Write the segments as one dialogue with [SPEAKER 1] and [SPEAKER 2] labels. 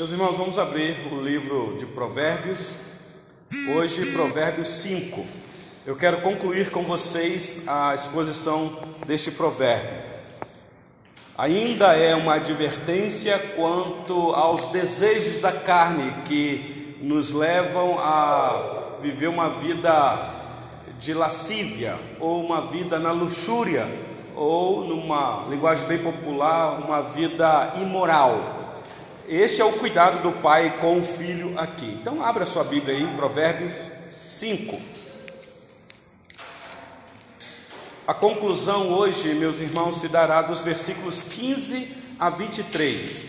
[SPEAKER 1] Meus irmãos, vamos abrir o livro de Provérbios. Hoje, Provérbios 5. Eu quero concluir com vocês a exposição deste provérbio. Ainda é uma advertência quanto aos desejos da carne que nos levam a viver uma vida de lascívia ou uma vida na luxúria ou numa linguagem bem popular, uma vida imoral. Este é o cuidado do pai com o filho aqui. Então, abra sua Bíblia aí, Provérbios 5. A conclusão hoje, meus irmãos, se dará dos versículos 15 a 23.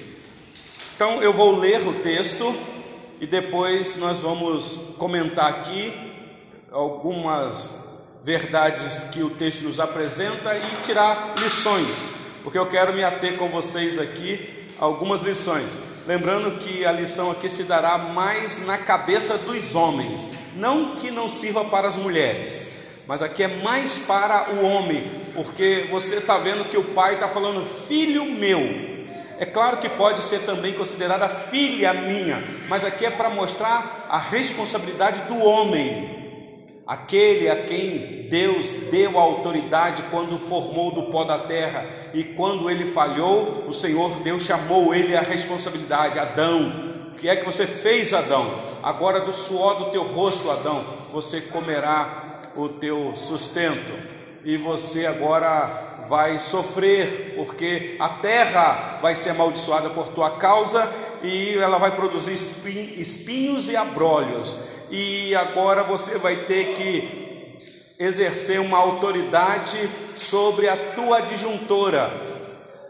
[SPEAKER 1] Então, eu vou ler o texto e depois nós vamos comentar aqui algumas verdades que o texto nos apresenta e tirar lições, porque eu quero me ater com vocês aqui algumas lições. Lembrando que a lição aqui se dará mais na cabeça dos homens, não que não sirva para as mulheres, mas aqui é mais para o homem, porque você está vendo que o pai está falando, filho meu. É claro que pode ser também considerada filha minha, mas aqui é para mostrar a responsabilidade do homem, aquele a quem Deus deu autoridade quando formou do pó da terra, e quando ele falhou, o Senhor Deus chamou ele à responsabilidade: Adão, o que é que você fez, Adão? Agora do suor do teu rosto, Adão, você comerá o teu sustento, e você agora vai sofrer, porque a terra vai ser amaldiçoada por tua causa, e ela vai produzir espinhos e abrolhos e agora você vai ter que exercer uma autoridade sobre a tua adjuntora,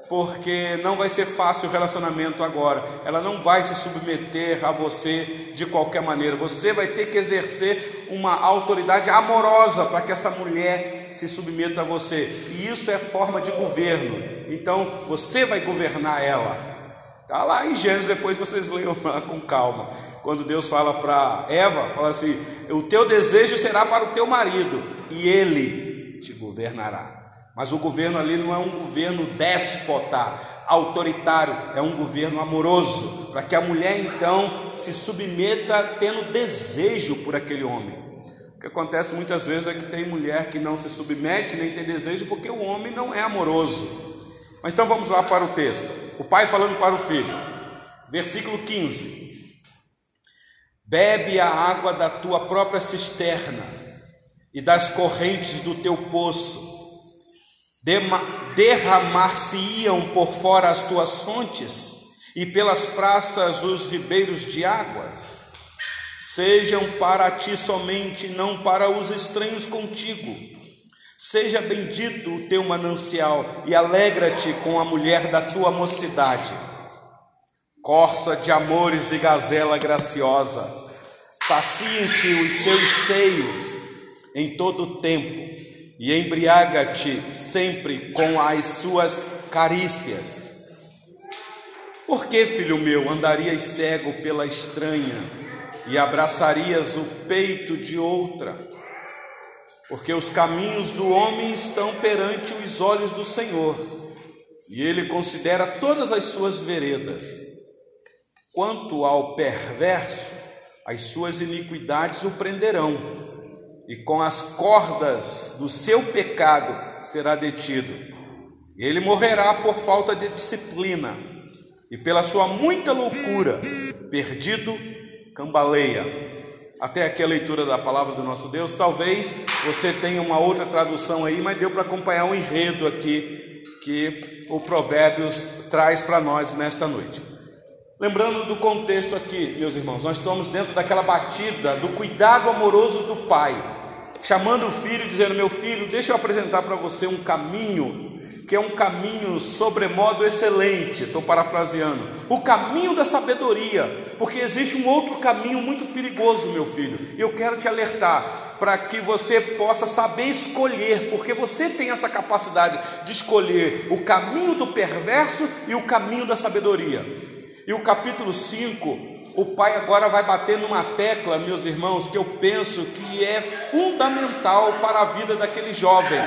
[SPEAKER 1] porque não vai ser fácil o relacionamento agora. Ela não vai se submeter a você de qualquer maneira. Você vai ter que exercer uma autoridade amorosa para que essa mulher se submeta a você. E isso é forma de governo. Então você vai governar ela. Está lá em Gênesis, depois vocês leiam lá com calma quando Deus fala para Eva, fala assim: "O teu desejo será para o teu marido e ele te governará". Mas o governo ali não é um governo déspota, autoritário, é um governo amoroso, para que a mulher então se submeta tendo desejo por aquele homem. O que acontece muitas vezes é que tem mulher que não se submete nem tem desejo porque o homem não é amoroso. Mas então vamos lá para o texto. O pai falando para o filho, versículo 15: Bebe a água da tua própria cisterna e das correntes do teu poço. Derramar-se-iam por fora as tuas fontes e pelas praças os ribeiros de água. Sejam para ti somente, não para os estranhos contigo. Seja bendito o teu manancial e alegra-te com a mulher da tua mocidade corça de amores e gazela graciosa, saciem-te os seus seios em todo o tempo e embriaga-te sempre com as suas carícias. Por que, filho meu, andarias cego pela estranha e abraçarias o peito de outra? Porque os caminhos do homem estão perante os olhos do Senhor, e ele considera todas as suas veredas. Quanto ao perverso, as suas iniquidades o prenderão, e com as cordas do seu pecado será detido. Ele morrerá por falta de disciplina, e pela sua muita loucura, perdido, cambaleia. Até aqui a leitura da palavra do nosso Deus. Talvez você tenha uma outra tradução aí, mas deu para acompanhar o um enredo aqui que o Provérbios traz para nós nesta noite. Lembrando do contexto aqui, meus irmãos, nós estamos dentro daquela batida do cuidado amoroso do pai, chamando o filho, dizendo: Meu filho, deixa eu apresentar para você um caminho que é um caminho sobremodo excelente, estou parafraseando, o caminho da sabedoria, porque existe um outro caminho muito perigoso, meu filho, e eu quero te alertar para que você possa saber escolher, porque você tem essa capacidade de escolher o caminho do perverso e o caminho da sabedoria. E o capítulo 5, o pai agora vai bater numa tecla, meus irmãos, que eu penso que é fundamental para a vida daquele jovem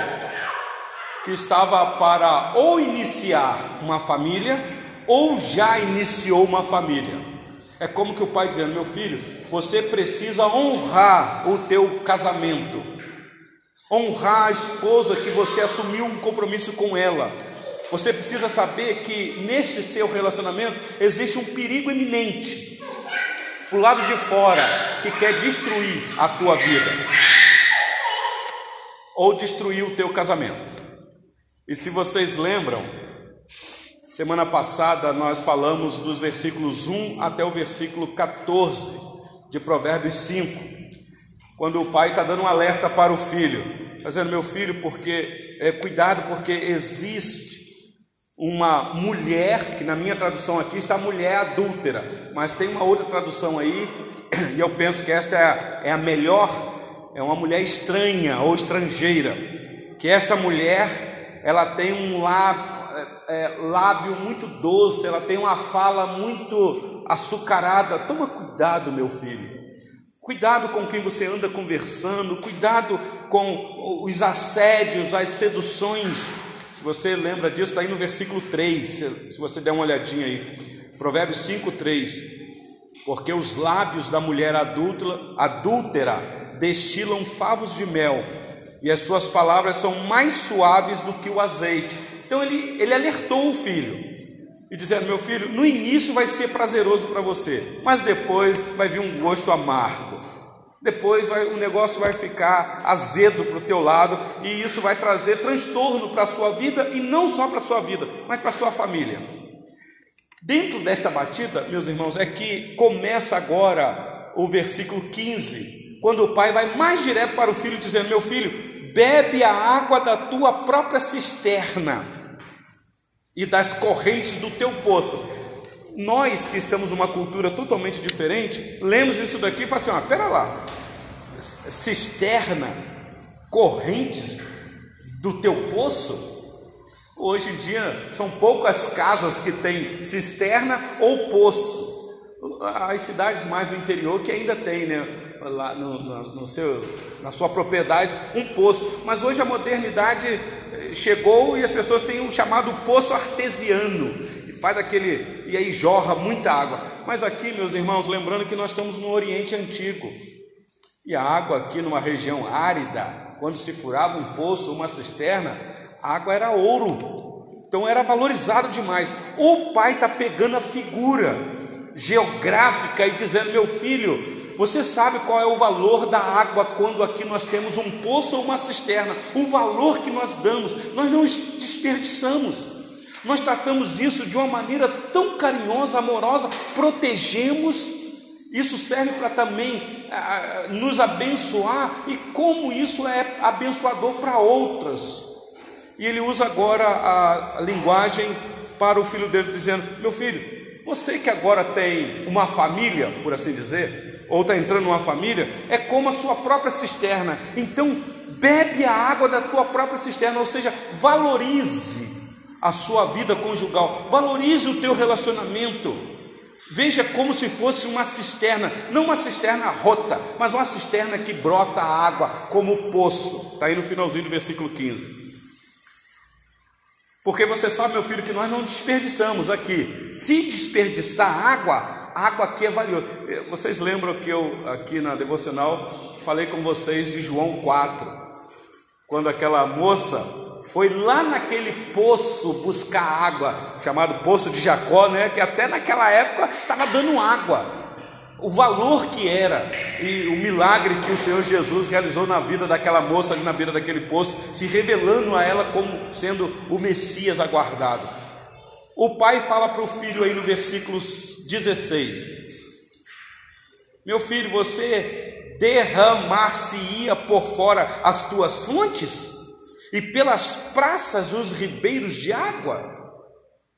[SPEAKER 1] que estava para ou iniciar uma família ou já iniciou uma família. É como que o pai dizendo: Meu filho, você precisa honrar o teu casamento, honrar a esposa que você assumiu um compromisso com ela. Você precisa saber que nesse seu relacionamento existe um perigo iminente o lado de fora que quer destruir a tua vida ou destruir o teu casamento. E se vocês lembram, semana passada nós falamos dos versículos 1 até o versículo 14 de Provérbios 5, quando o pai está dando um alerta para o filho, dizendo: Meu filho, porque é, cuidado, porque existe uma mulher, que na minha tradução aqui está mulher adúltera, mas tem uma outra tradução aí, e eu penso que esta é a, é a melhor, é uma mulher estranha ou estrangeira, que essa mulher, ela tem um lábio, é, é, lábio muito doce, ela tem uma fala muito açucarada, toma cuidado meu filho, Cuidado com quem você anda conversando, cuidado com os assédios, as seduções você lembra disso, está aí no versículo 3, se você der uma olhadinha aí. Provérbios 5, 3. Porque os lábios da mulher adúltera, adúltera destilam favos de mel, e as suas palavras são mais suaves do que o azeite. Então ele, ele alertou o filho, e dizendo: Meu filho, no início vai ser prazeroso para você, mas depois vai vir um gosto amargo. Depois vai, o negócio vai ficar azedo para o teu lado e isso vai trazer transtorno para a sua vida e não só para a sua vida, mas para a sua família. Dentro desta batida, meus irmãos, é que começa agora o versículo 15, quando o pai vai mais direto para o filho, dizendo: Meu filho, bebe a água da tua própria cisterna e das correntes do teu poço. Nós que estamos numa cultura totalmente diferente, lemos isso daqui e falamos assim: ah, pera lá, cisterna, correntes do teu poço? Hoje em dia são poucas casas que têm cisterna ou poço. As cidades mais do interior que ainda tem, né? Lá no, no, no seu, na sua propriedade, um poço. Mas hoje a modernidade eh, chegou e as pessoas têm o chamado poço artesiano faz aquele e aí jorra muita água. Mas aqui, meus irmãos, lembrando que nós estamos no Oriente Antigo. E a água aqui numa região árida, quando se furava um poço, uma cisterna, a água era ouro. Então era valorizado demais. O pai está pegando a figura geográfica e dizendo: meu filho, você sabe qual é o valor da água quando aqui nós temos um poço ou uma cisterna? O valor que nós damos, nós não desperdiçamos. Nós tratamos isso de uma maneira tão carinhosa, amorosa, protegemos. Isso serve para também ah, nos abençoar e como isso é abençoador para outras. E ele usa agora a, linguagem para o filho dele, dizendo: Meu filho, você que agora tem uma família, por assim dizer, ou está entrando numa família, é como a sua própria cisterna. Então, bebe a água da tua própria cisterna, ou seja, valorize a sua vida conjugal, valorize o teu relacionamento. Veja como se fosse uma cisterna, não uma cisterna rota, mas uma cisterna que brota água como poço. Está aí no finalzinho do versículo 15. Porque você sabe, meu filho, que nós não desperdiçamos aqui. Se desperdiçar água, água aqui é valiosa. Vocês lembram que eu, aqui na devocional, falei com vocês de João 4, quando aquela moça foi lá naquele poço buscar água, chamado Poço de Jacó, né? Que até naquela época estava dando água. O valor que era e o milagre que o Senhor Jesus realizou na vida daquela moça ali na beira daquele poço, se revelando a ela como sendo o Messias aguardado. O pai fala para o filho aí no versículo 16: Meu filho, você derramar-se-ia por fora as tuas fontes? E pelas praças os ribeiros de água.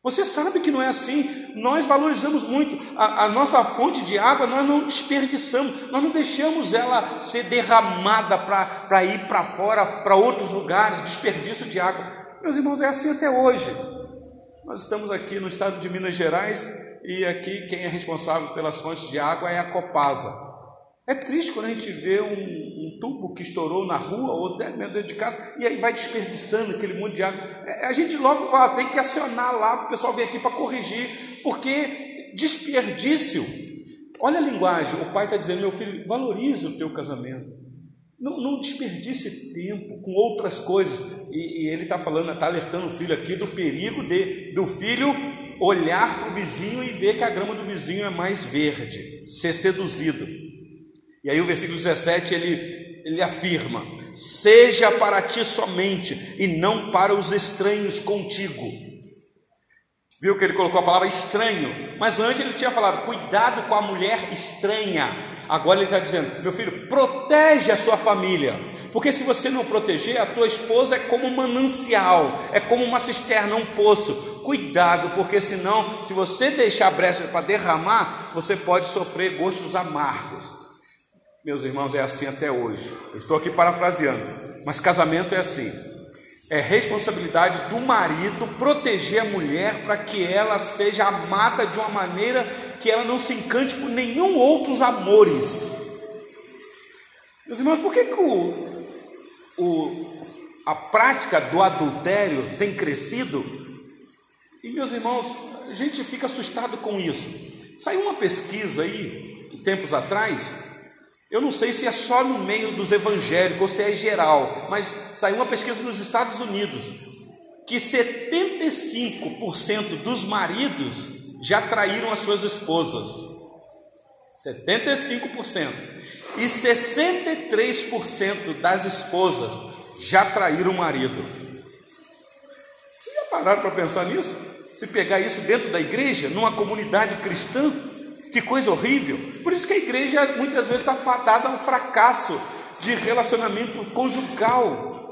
[SPEAKER 1] Você sabe que não é assim, nós valorizamos muito a, a, nossa fonte de água, nós não desperdiçamos, nós não deixamos ela ser derramada para ir para fora, para outros lugares, desperdício de água. Meus irmãos, é assim até hoje. Nós estamos aqui no estado de Minas Gerais e aqui quem é responsável pelas fontes de água é a Copasa. É triste quando a gente vê um, tubo que estourou na rua ou até dentro de casa e aí vai desperdiçando aquele monte de água. É, a gente logo fala, tem que acionar lá para o pessoal vir aqui para corrigir, porque desperdício Olha a linguagem, o pai está dizendo, meu filho, valorize o teu casamento. Não, não desperdice tempo com outras coisas. E, e ele está falando, está alertando o filho aqui do perigo de do filho olhar para o vizinho e ver que a grama do vizinho é mais verde, ser seduzido. E aí o versículo 17 ele, ele afirma: Seja para ti somente e não para os estranhos contigo. Viu que ele colocou a palavra estranho, mas antes ele tinha falado: cuidado com a mulher estranha. Agora ele está dizendo: meu filho, protege a sua família, porque se você não proteger, a tua esposa é como um manancial, é como uma cisterna, um poço. Cuidado, porque senão, se você deixar brecha para derramar, você pode sofrer gostos amargos. Meus irmãos, é assim até hoje. Eu estou aqui parafraseando, mas casamento é assim. É responsabilidade do marido proteger a mulher para que ela seja amada de uma maneira que ela não se encante por nenhum outros amores. Meus irmãos, por que, que o, o, a prática do adultério tem crescido? E meus irmãos, a gente fica assustado com isso. Saiu uma pesquisa aí, tempos atrás, eu não sei se é só no meio dos evangélicos ou se é geral, mas saiu uma pesquisa nos Estados Unidos que 75% dos maridos já traíram as suas esposas. 75%. E 63% das esposas já traíram o marido. Vocês já pararam para pensar nisso? Se pegar isso dentro da igreja, numa comunidade cristã, que coisa horrível. Por isso que a igreja muitas vezes está fadada ao fracasso de relacionamento conjugal.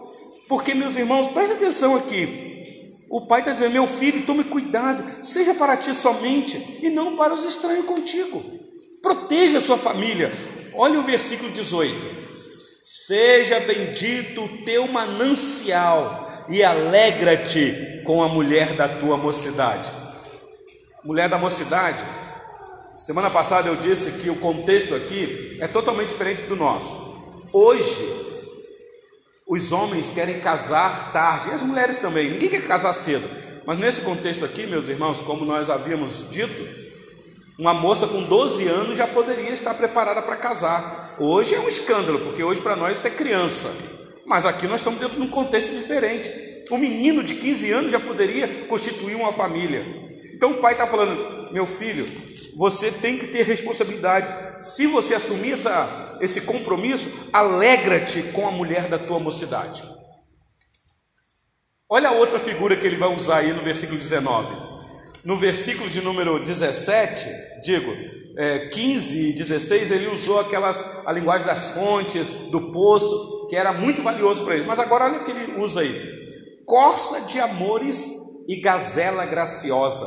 [SPEAKER 1] Porque, meus irmãos, preste atenção aqui. O pai está dizendo: meu filho, tome cuidado, seja para ti somente e não para os estranhos contigo. Proteja a sua família. Olha o versículo 18: Seja bendito o teu manancial e alegra-te com a mulher da tua mocidade. Mulher da mocidade Semana passada eu disse que o contexto aqui é totalmente diferente do nosso. Hoje, os homens querem casar tarde, e as mulheres também, ninguém quer casar cedo. Mas nesse contexto aqui, meus irmãos, como nós havíamos dito, uma moça com 12 anos já poderia estar preparada para casar. Hoje é um escândalo, porque hoje para nós isso é criança. Mas aqui nós estamos dentro de um contexto diferente. Um menino de 15 anos já poderia constituir uma família. Então o pai está falando: meu filho, você tem que ter responsabilidade. Se você assumir essa, esse compromisso, alegra-te com a mulher da tua mocidade. Olha a outra figura que ele vai usar aí no versículo 19. No versículo de número 17, digo, é, 15 e 16, ele usou aquelas, a linguagem das fontes, do poço, que era muito valioso para ele. Mas agora olha o que ele usa aí: corça de amores e gazela graciosa.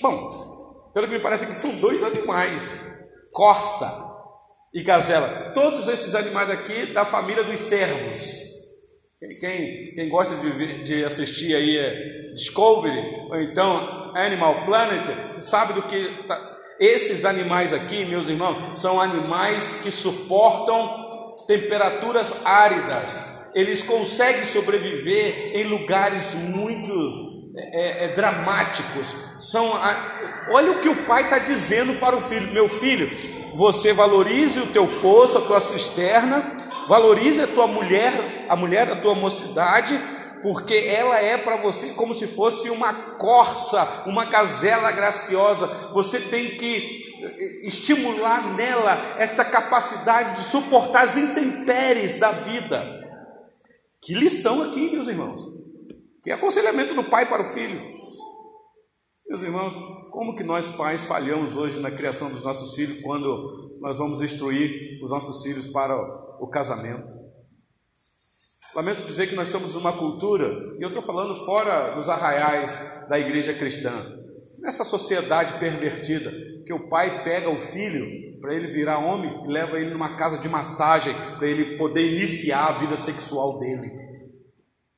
[SPEAKER 1] Bom, pelo que me parece que são dois animais, corça e gazela. Todos esses animais aqui da família dos servos. Quem, quem gosta de, de assistir aí é Discovery ou então Animal Planet sabe do que tá. Esses animais aqui, meus irmãos, são animais que suportam temperaturas áridas. Eles conseguem sobreviver em lugares muito é, é, dramáticos. São a... Olha o que o pai está dizendo para o filho: meu filho, você valorize o teu poço, a tua cisterna, valorize a tua mulher, a mulher da tua mocidade, porque ela é para você como se fosse uma corça, uma gazela graciosa. Você tem que estimular nela esta capacidade de suportar as intempéries da vida. Que lição aqui, meus irmãos. Que aconselhamento do pai para o filho. Meus irmãos, como que nós pais falhamos hoje na criação dos nossos filhos quando nós vamos instruir os nossos filhos para o casamento? Lamento dizer que nós estamos numa cultura, e eu estou falando fora dos arraiais da igreja cristã, nessa sociedade pervertida, que o pai pega o filho para ele virar homem e leva ele numa casa de massagem para ele poder iniciar a vida sexual dele.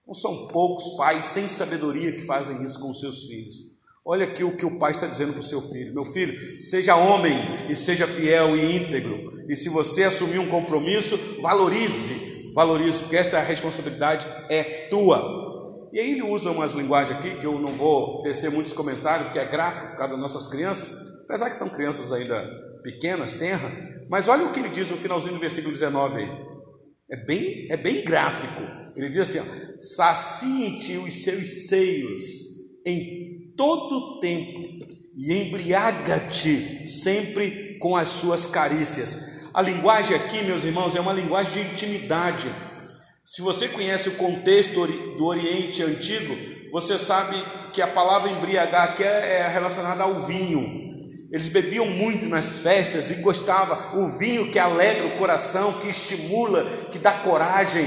[SPEAKER 1] Não são poucos pais sem sabedoria que fazem isso com os seus filhos. Olha aqui o que o pai está dizendo para o seu filho: Meu filho, seja homem e seja fiel e íntegro. E se você assumir um compromisso, valorize, valorize, porque esta responsabilidade é tua. E aí ele usa umas linguagens aqui que eu não vou tecer muitos comentários, porque é gráfico por causa das nossas crianças. Apesar que são crianças ainda pequenas, tenra, mas olha o que ele diz no finalzinho do versículo 19 aí. É bem, é bem gráfico. Ele diz assim: sacie-te os seus seios em todo tempo e embriaga-te sempre com as suas carícias. A linguagem aqui, meus irmãos, é uma linguagem de intimidade. Se você conhece o contexto do Oriente Antigo, você sabe que a palavra embriagar aqui é, é relacionada ao vinho. Eles bebiam muito nas festas e gostava o vinho que alegra o coração, que estimula, que dá coragem.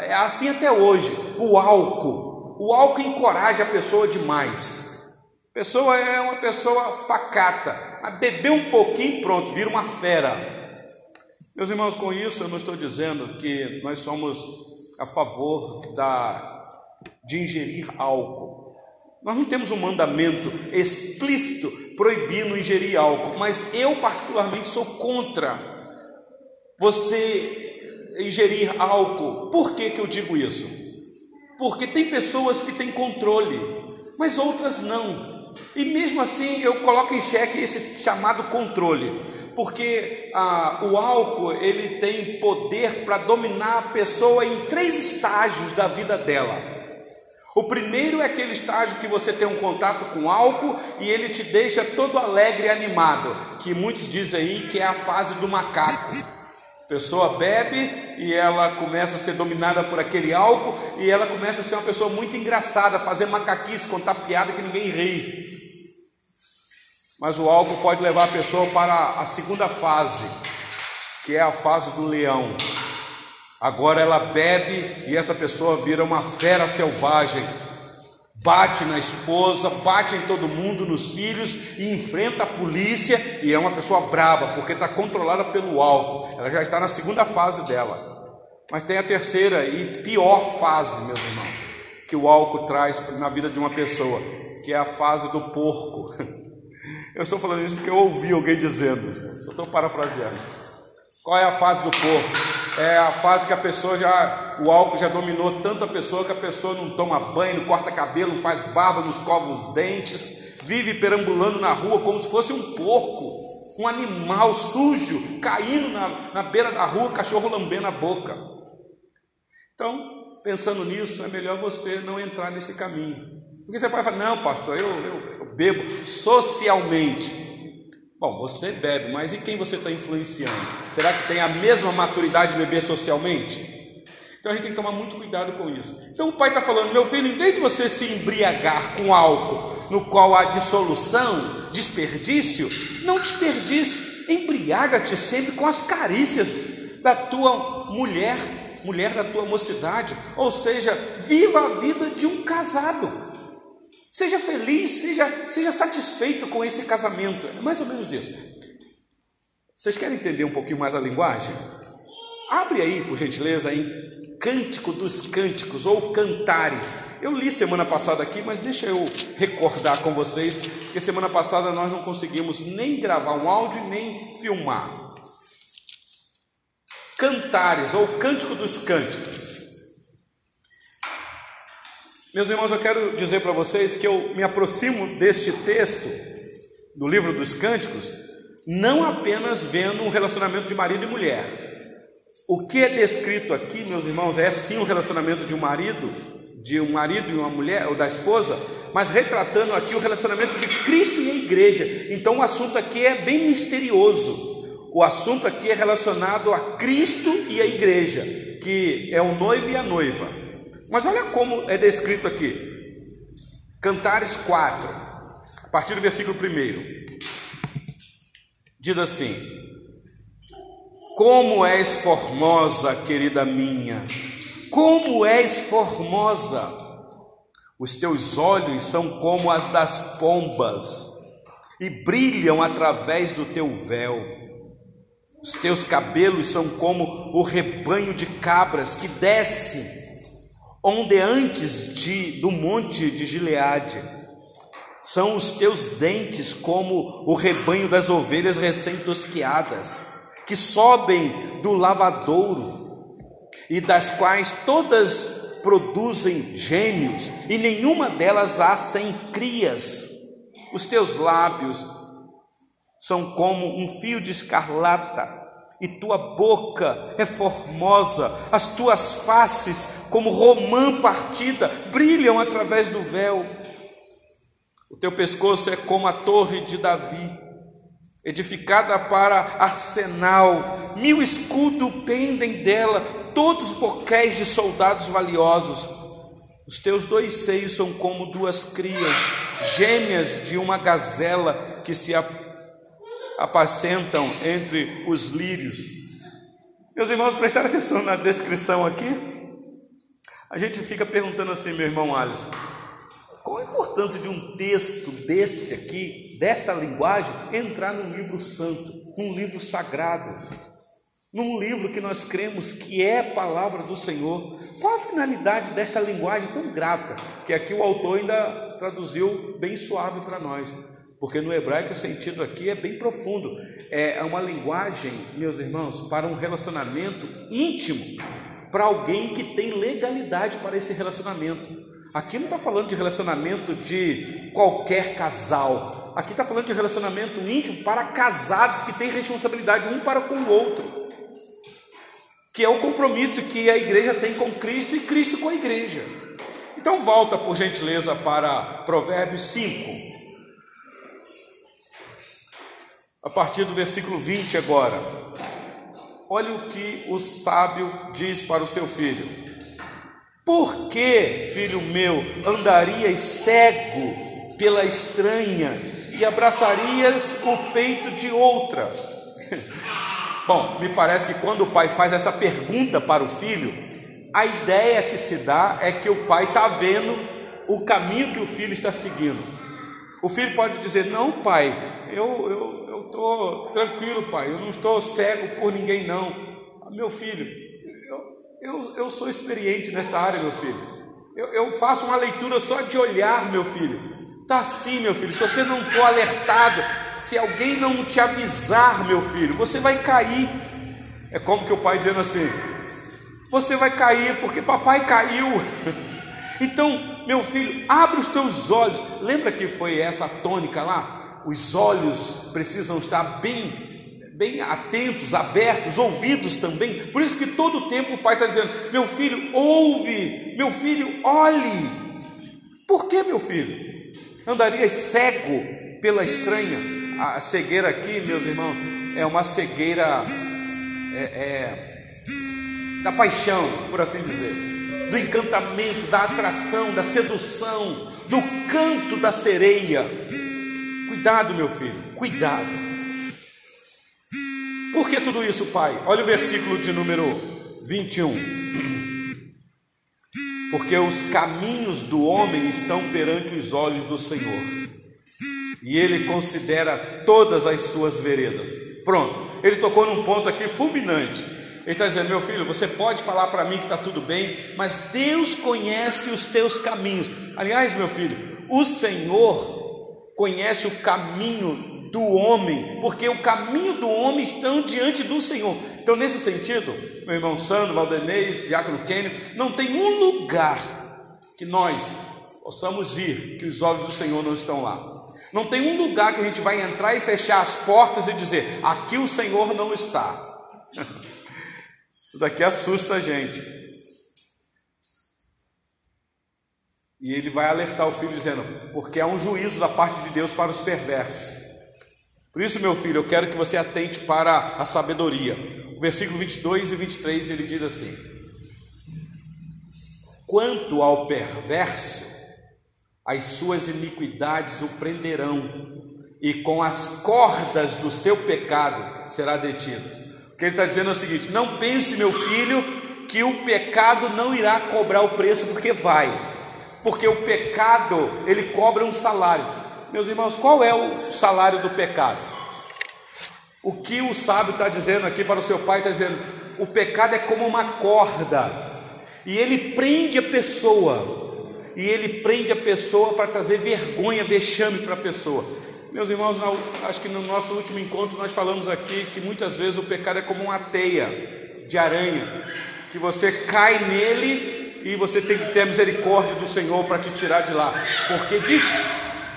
[SPEAKER 1] É assim até hoje. O álcool, o álcool encoraja a pessoa demais. A pessoa é uma pessoa pacata, a beber um pouquinho, pronto, vira uma fera. Meus irmãos, com isso eu não estou dizendo que nós somos a favor da, de ingerir álcool. Nós não temos um mandamento explícito proibindo ingerir álcool, mas eu particularmente sou contra você ingerir álcool. Por que, que eu digo isso? Porque tem pessoas que têm controle, mas outras não. E mesmo assim eu coloco em xeque esse chamado controle, porque ah, o álcool ele tem poder para dominar a pessoa em três estágios da vida dela. O primeiro é aquele estágio que você tem um contato com álcool e ele te deixa todo alegre e animado, que muitos dizem aí que é a fase do macaco. A pessoa bebe e ela começa a ser dominada por aquele álcool e ela começa a ser uma pessoa muito engraçada, fazer macaquice, contar piada que ninguém ri. Mas o álcool pode levar a pessoa para a segunda fase, que é a fase do leão. Agora ela bebe e essa pessoa vira uma fera selvagem. Bate na esposa, bate em todo mundo, nos filhos e enfrenta a polícia e é uma pessoa brava porque está controlada pelo álcool. Ela já está na segunda fase dela. Mas tem a terceira e pior fase, meus irmãos, que o álcool traz na vida de uma pessoa, que é a fase do porco. Eu estou falando isso porque eu ouvi alguém dizendo, só estou parafraseando. Qual é a fase do corpo? É a fase que a pessoa já, o álcool já dominou tanto a pessoa que a pessoa não toma banho, não corta cabelo, não faz barba, não escova os dentes, vive perambulando na rua como se fosse um porco, um animal sujo, caindo na, na beira da rua, cachorro lambendo a boca. Então, pensando nisso, é melhor você não entrar nesse caminho. Porque você pode falar, não, pastor, eu, eu, eu bebo socialmente. Bom, você bebe, mas e quem você está influenciando? Será que tem a mesma maturidade de beber socialmente? Então a gente tem que tomar muito cuidado com isso. Então o pai está falando, meu filho, em vez de você se embriagar com álcool, no qual há dissolução, desperdício, não desperdice, embriaga-te sempre com as carícias da tua mulher, mulher da tua mocidade, ou seja, viva a vida de um casado. Seja feliz, seja, seja satisfeito com esse casamento. É mais ou menos isso. Vocês querem entender um pouquinho mais a linguagem? Abre aí, por gentileza, em Cântico dos Cânticos ou Cantares. Eu li semana passada aqui, mas deixa eu recordar com vocês, que semana passada nós não conseguimos nem gravar um áudio nem filmar. Cantares ou Cântico dos Cânticos. Meus irmãos, eu quero dizer para vocês que eu me aproximo deste texto, do livro dos Cânticos, não apenas vendo um relacionamento de marido e mulher. O que é descrito aqui, meus irmãos, é sim um relacionamento de um marido, de um marido e uma mulher, ou da esposa, mas retratando aqui o relacionamento de Cristo e a igreja. Então o assunto aqui é bem misterioso. O assunto aqui é relacionado a Cristo e a igreja, que é o noivo e a noiva. Mas olha como é descrito aqui. Cantares 4, a partir do versículo 1. Diz assim: Como és formosa, querida minha, como és formosa. Os teus olhos são como as das pombas e brilham através do teu véu. Os teus cabelos são como o rebanho de cabras que desce ondeantes de, do monte de Gileade. São os teus dentes como o rebanho das ovelhas recém-tosquiadas, que sobem do lavadouro, e das quais todas produzem gêmeos, e nenhuma delas há sem crias. Os teus lábios são como um fio de escarlata, e tua boca é formosa, as tuas faces, como romã partida, brilham através do véu. O teu pescoço é como a torre de Davi, edificada para arsenal, mil escudos pendem dela, todos boquéis de soldados valiosos. Os teus dois seios são como duas crias, gêmeas de uma gazela que se apacentam entre os lírios. Meus irmãos, prestaram atenção na descrição aqui? A gente fica perguntando assim, meu irmão Alisson, qual a importância de um texto deste aqui, desta linguagem, entrar num livro santo, num livro sagrado, num livro que nós cremos que é palavra do Senhor? Qual a finalidade desta linguagem tão gráfica, que aqui o autor ainda traduziu bem suave para nós? Porque no hebraico o sentido aqui é bem profundo. É uma linguagem, meus irmãos, para um relacionamento íntimo, para alguém que tem legalidade para esse relacionamento. Aqui não está falando de relacionamento de qualquer casal. Aqui está falando de relacionamento íntimo para casados que têm responsabilidade um para com o outro. Que é o compromisso que a igreja tem com Cristo e Cristo com a igreja. Então volta por gentileza para Provérbios 5. A partir do versículo 20 agora. Olha o que o sábio diz para o seu filho: Por que, filho meu, andarias cego pela estranha e abraçarias o peito de outra? Bom, me parece que quando o pai faz essa pergunta para o filho, a ideia que se dá é que o pai está vendo o caminho que o filho está seguindo. O filho pode dizer: Não, pai, eu, eu, eu estou tranquilo, pai, eu não estou cego por ninguém, não. Ah, meu filho, eu, eu, eu sou experiente nesta área, meu filho. Eu, eu faço uma leitura só de olhar, meu filho. Está assim, meu filho. Se você não for alertado, se alguém não te avisar, meu filho, você vai cair. É como que o pai dizendo assim: Você vai cair porque papai caiu. Então, meu filho, abre os teus olhos. Lembra que foi essa tônica lá? Os olhos precisam estar bem, bem atentos, abertos, ouvidos também. Por isso que todo o tempo o pai está dizendo: meu filho, ouve, meu filho, olhe. Por que, meu filho? Andarias cego pela estranha. A cegueira aqui, meus irmãos, é uma cegueira é, é, da paixão, por assim dizer, do encantamento, da atração, da sedução, do canto da sereia. Cuidado, meu filho, cuidado. Por que tudo isso, pai? Olha o versículo de número 21. Porque os caminhos do homem estão perante os olhos do Senhor, e ele considera todas as suas veredas. Pronto, ele tocou num ponto aqui fulminante. Ele está dizendo: Meu filho, você pode falar para mim que está tudo bem, mas Deus conhece os teus caminhos. Aliás, meu filho, o Senhor conhece o caminho do homem, porque o caminho do homem estão diante do Senhor. Então, nesse sentido, meu irmão Sandro, Valdenês, Diácono Kênio, não tem um lugar que nós possamos ir que os olhos do Senhor não estão lá. Não tem um lugar que a gente vai entrar e fechar as portas e dizer: aqui o Senhor não está. Isso daqui assusta a gente. E ele vai alertar o filho dizendo: porque há um juízo da parte de Deus para os perversos. Por isso, meu filho, eu quero que você atente para a sabedoria. O versículo 22 e 23 ele diz assim: Quanto ao perverso, as suas iniquidades o prenderão, e com as cordas do seu pecado será detido. O que ele está dizendo é o seguinte: não pense, meu filho, que o pecado não irá cobrar o preço, porque vai porque o pecado ele cobra um salário. Meus irmãos, qual é o salário do pecado? O que o sábio está dizendo aqui para o seu pai está dizendo: o pecado é como uma corda e ele prende a pessoa, e ele prende a pessoa para trazer vergonha, vexame para a pessoa. Meus irmãos, acho que no nosso último encontro nós falamos aqui que muitas vezes o pecado é como uma teia de aranha, que você cai nele e você tem que ter a misericórdia do Senhor para te tirar de lá, porque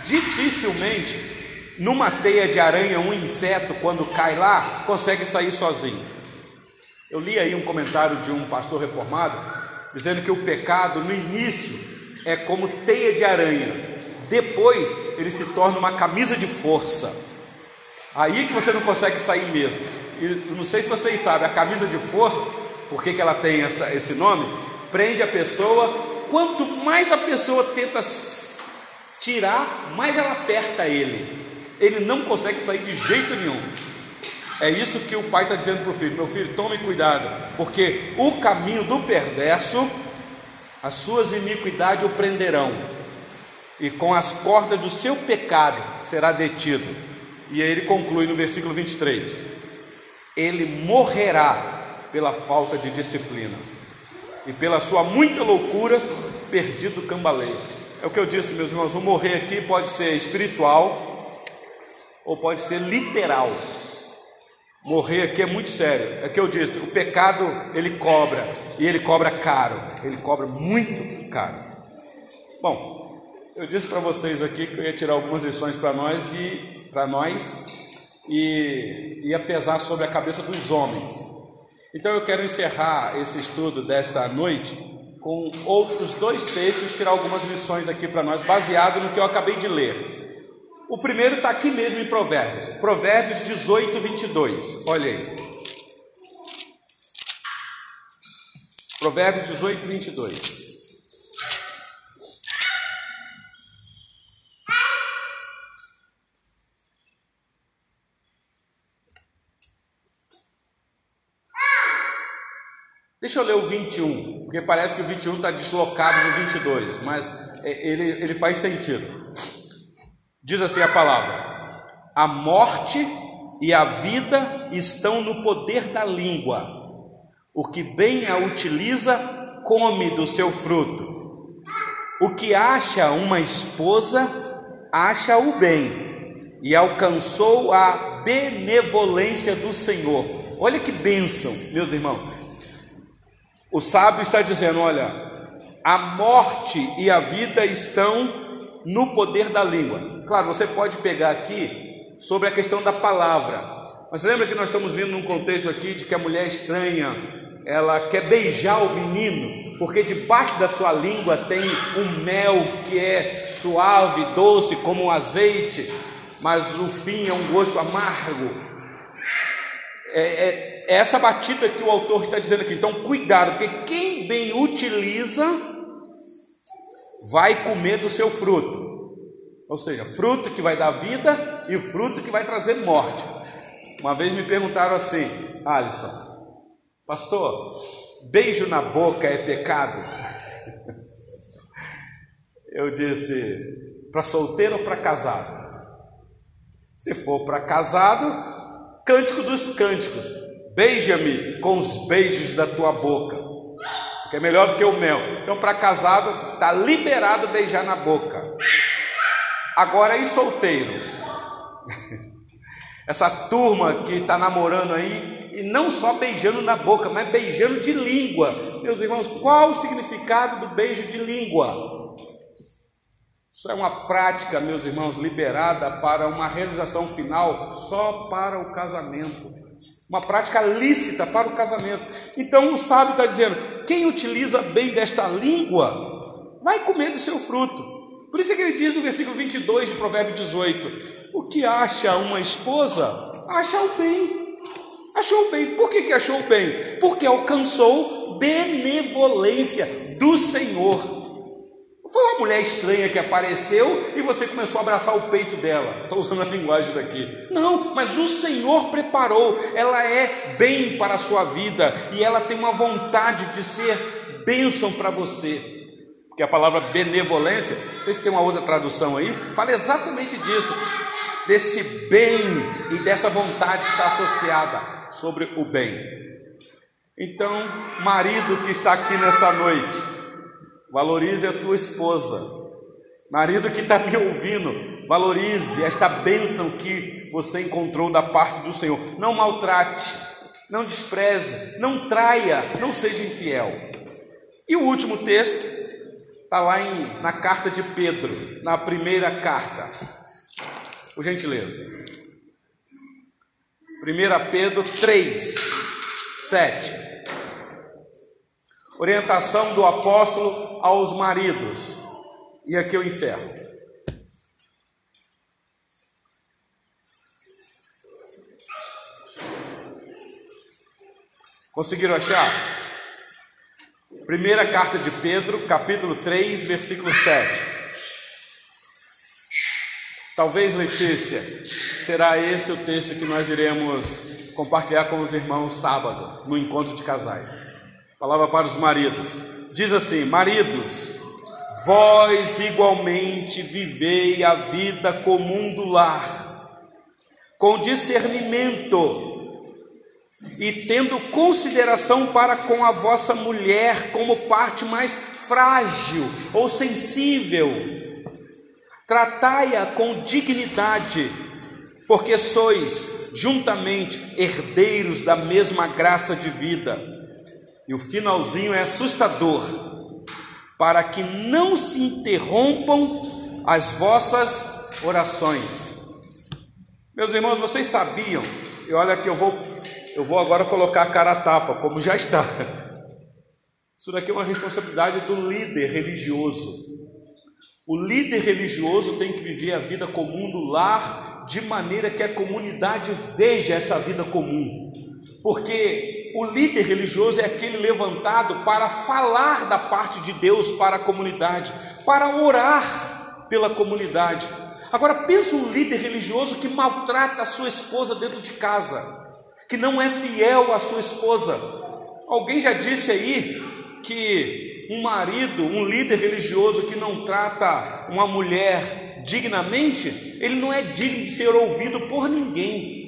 [SPEAKER 1] dificilmente numa teia de aranha, um inseto, quando cai lá, consegue sair sozinho. Eu li aí um comentário de um pastor reformado, dizendo que o pecado, no início, é como teia de aranha, depois ele se torna uma camisa de força. Aí que você não consegue sair mesmo. E não sei se vocês sabem, a camisa de força, por que, que ela tem essa, esse nome? Prende a pessoa. Quanto mais a pessoa tenta tirar, mais ela aperta ele. Ele não consegue sair de jeito nenhum. É isso que o pai está dizendo para o filho: meu filho, tome cuidado, porque o caminho do perverso, as suas iniquidades o prenderão, e com as cordas do seu pecado será detido. E aí ele conclui no versículo 23: ele morrerá pela falta de disciplina, e pela sua muita loucura, perdido cambaleio. É o que eu disse, meus irmãos, o morrer aqui pode ser espiritual ou pode ser literal. Morrer aqui é muito sério. É o que eu disse, o pecado ele cobra e ele cobra caro, ele cobra muito caro. Bom, eu disse para vocês aqui que eu ia tirar algumas lições para nós e para nós e ia pesar sobre a cabeça dos homens. Então eu quero encerrar esse estudo desta noite com outros dois textos, tirar algumas lições aqui para nós, baseado no que eu acabei de ler. O primeiro está aqui mesmo em Provérbios, Provérbios 18, 22. Olha aí. Provérbios 18, 22. Deixa eu ler o 21, porque parece que o 21 está deslocado no 22, mas é, ele, ele faz sentido. Diz assim a palavra: A morte e a vida estão no poder da língua. O que bem a utiliza, come do seu fruto. O que acha uma esposa, acha o bem, e alcançou a benevolência do Senhor. Olha que bênção, meus irmãos. O sábio está dizendo: olha, a morte e a vida estão no poder da língua. Claro, você pode pegar aqui sobre a questão da palavra, mas lembra que nós estamos vindo num contexto aqui de que a mulher estranha, ela quer beijar o menino, porque debaixo da sua língua tem um mel que é suave, doce como um azeite, mas o fim é um gosto amargo. É, é, é essa batida que o autor está dizendo aqui. Então, cuidado, porque quem bem utiliza vai comer do seu fruto. Ou seja, fruto que vai dar vida e fruto que vai trazer morte. Uma vez me perguntaram assim, Alisson, pastor, beijo na boca é pecado? Eu disse, para solteiro ou para casado? Se for para casado, cântico dos cânticos, Beija-me com os beijos da tua boca, que é melhor do que o mel. Então, para casado, está liberado beijar na boca. Agora, e solteiro? Essa turma que está namorando aí, e não só beijando na boca, mas beijando de língua. Meus irmãos, qual o significado do beijo de língua? Isso é uma prática, meus irmãos, liberada para uma realização final só para o casamento uma prática lícita para o casamento. Então o sábio está dizendo: quem utiliza bem desta língua vai comer do seu fruto. Por isso é que ele diz no versículo 22 de Provérbio 18: O que acha uma esposa, acha o bem. Achou o bem. Por que, que achou o bem? Porque alcançou benevolência do Senhor. Foi uma mulher estranha que apareceu e você começou a abraçar o peito dela. Estou usando a linguagem daqui. Não, mas o Senhor preparou. Ela é bem para a sua vida e ela tem uma vontade de ser bênção para você. Porque a palavra benevolência, vocês têm uma outra tradução aí, fala exatamente disso, desse bem e dessa vontade que está associada sobre o bem. Então, marido que está aqui nessa noite, valorize a tua esposa. Marido que está me ouvindo, valorize esta bênção que você encontrou da parte do Senhor. Não maltrate, não despreze, não traia, não seja infiel. E o último texto está lá em, na carta de Pedro, na primeira carta. Por gentileza. 1 Pedro 3, 7. Orientação do apóstolo aos maridos. E aqui eu encerro. Conseguiram achar? Primeira carta de Pedro, capítulo 3, versículo 7. Talvez, Letícia, será esse o texto que nós iremos compartilhar com os irmãos sábado, no encontro de casais. Palavra para os maridos. Diz assim: Maridos, vós igualmente vivei a vida comum do lar, com discernimento e tendo consideração para com a vossa mulher como parte mais frágil ou sensível, tratai-a com dignidade, porque sois juntamente herdeiros da mesma graça de vida. E o finalzinho é assustador, para que não se interrompam as vossas orações. Meus irmãos, vocês sabiam, e olha que eu vou eu vou agora colocar a cara a tapa, como já está. Isso daqui é uma responsabilidade do líder religioso. O líder religioso tem que viver a vida comum do lar de maneira que a comunidade veja essa vida comum. Porque o líder religioso é aquele levantado para falar da parte de Deus para a comunidade, para orar pela comunidade. Agora, pensa um líder religioso que maltrata a sua esposa dentro de casa que não é fiel à sua esposa. Alguém já disse aí que um marido, um líder religioso que não trata uma mulher dignamente, ele não é digno de ser ouvido por ninguém.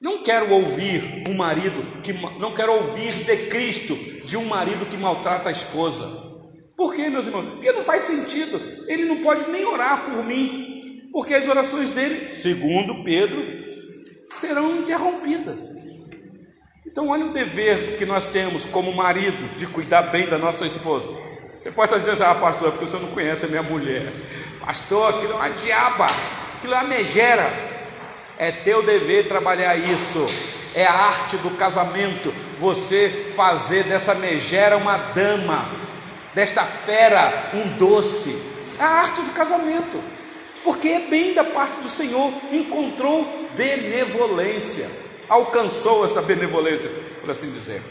[SPEAKER 1] Não quero ouvir um marido que não quero ouvir de Cristo de um marido que maltrata a esposa. Por quê, meus irmãos? Porque não faz sentido. Ele não pode nem orar por mim, porque as orações dele, segundo Pedro, serão interrompidas. Então, olha o dever que nós temos como marido de cuidar bem da nossa esposa. Você pode estar dizendo, ah, pastor, é porque você não conhece a minha mulher. Pastor, aquilo é uma diaba, aquilo é uma megera. É teu dever trabalhar isso. É a arte do casamento. Você fazer dessa megera uma dama, desta fera um doce. É a arte do casamento. Porque é bem da parte do Senhor. Encontrou benevolência, alcançou esta benevolência, por assim dizer.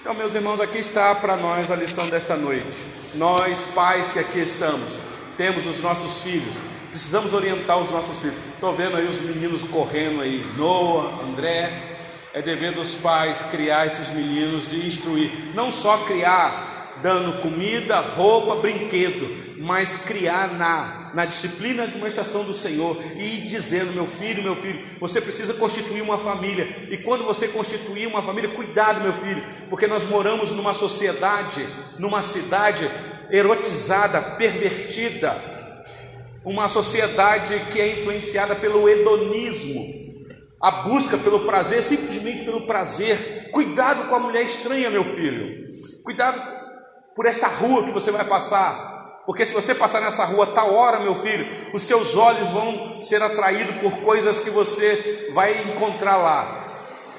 [SPEAKER 1] Então, meus irmãos, aqui está para nós a lição desta noite. Nós, pais que aqui estamos, temos os nossos filhos, precisamos orientar os nossos filhos. Estou vendo aí os meninos correndo aí, Noah, André. É dever dos pais criar esses meninos e instruir, não só criar dando comida, roupa, brinquedo, mas criar na, na disciplina de uma estação do Senhor e dizendo: meu filho, meu filho, você precisa constituir uma família, e quando você constituir uma família, cuidado, meu filho, porque nós moramos numa sociedade, numa cidade erotizada, pervertida, uma sociedade que é influenciada pelo hedonismo, a busca pelo prazer, simplesmente pelo prazer. Cuidado com a mulher estranha, meu filho. Cuidado por esta rua que você vai passar. Porque se você passar nessa rua tal hora, meu filho, os seus olhos vão ser atraídos por coisas que você vai encontrar lá.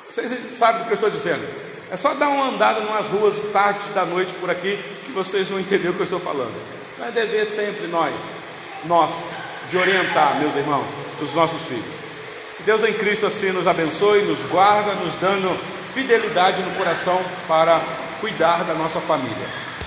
[SPEAKER 1] Vocês sabem do que eu estou dizendo? É só dar uma andada nas ruas tarde da noite por aqui que vocês vão entender o que eu estou falando. Vai dever sempre nós, nós, de orientar, meus irmãos, os nossos filhos. Deus em Cristo assim nos abençoe, nos guarda, nos dando fidelidade no coração para cuidar da nossa família.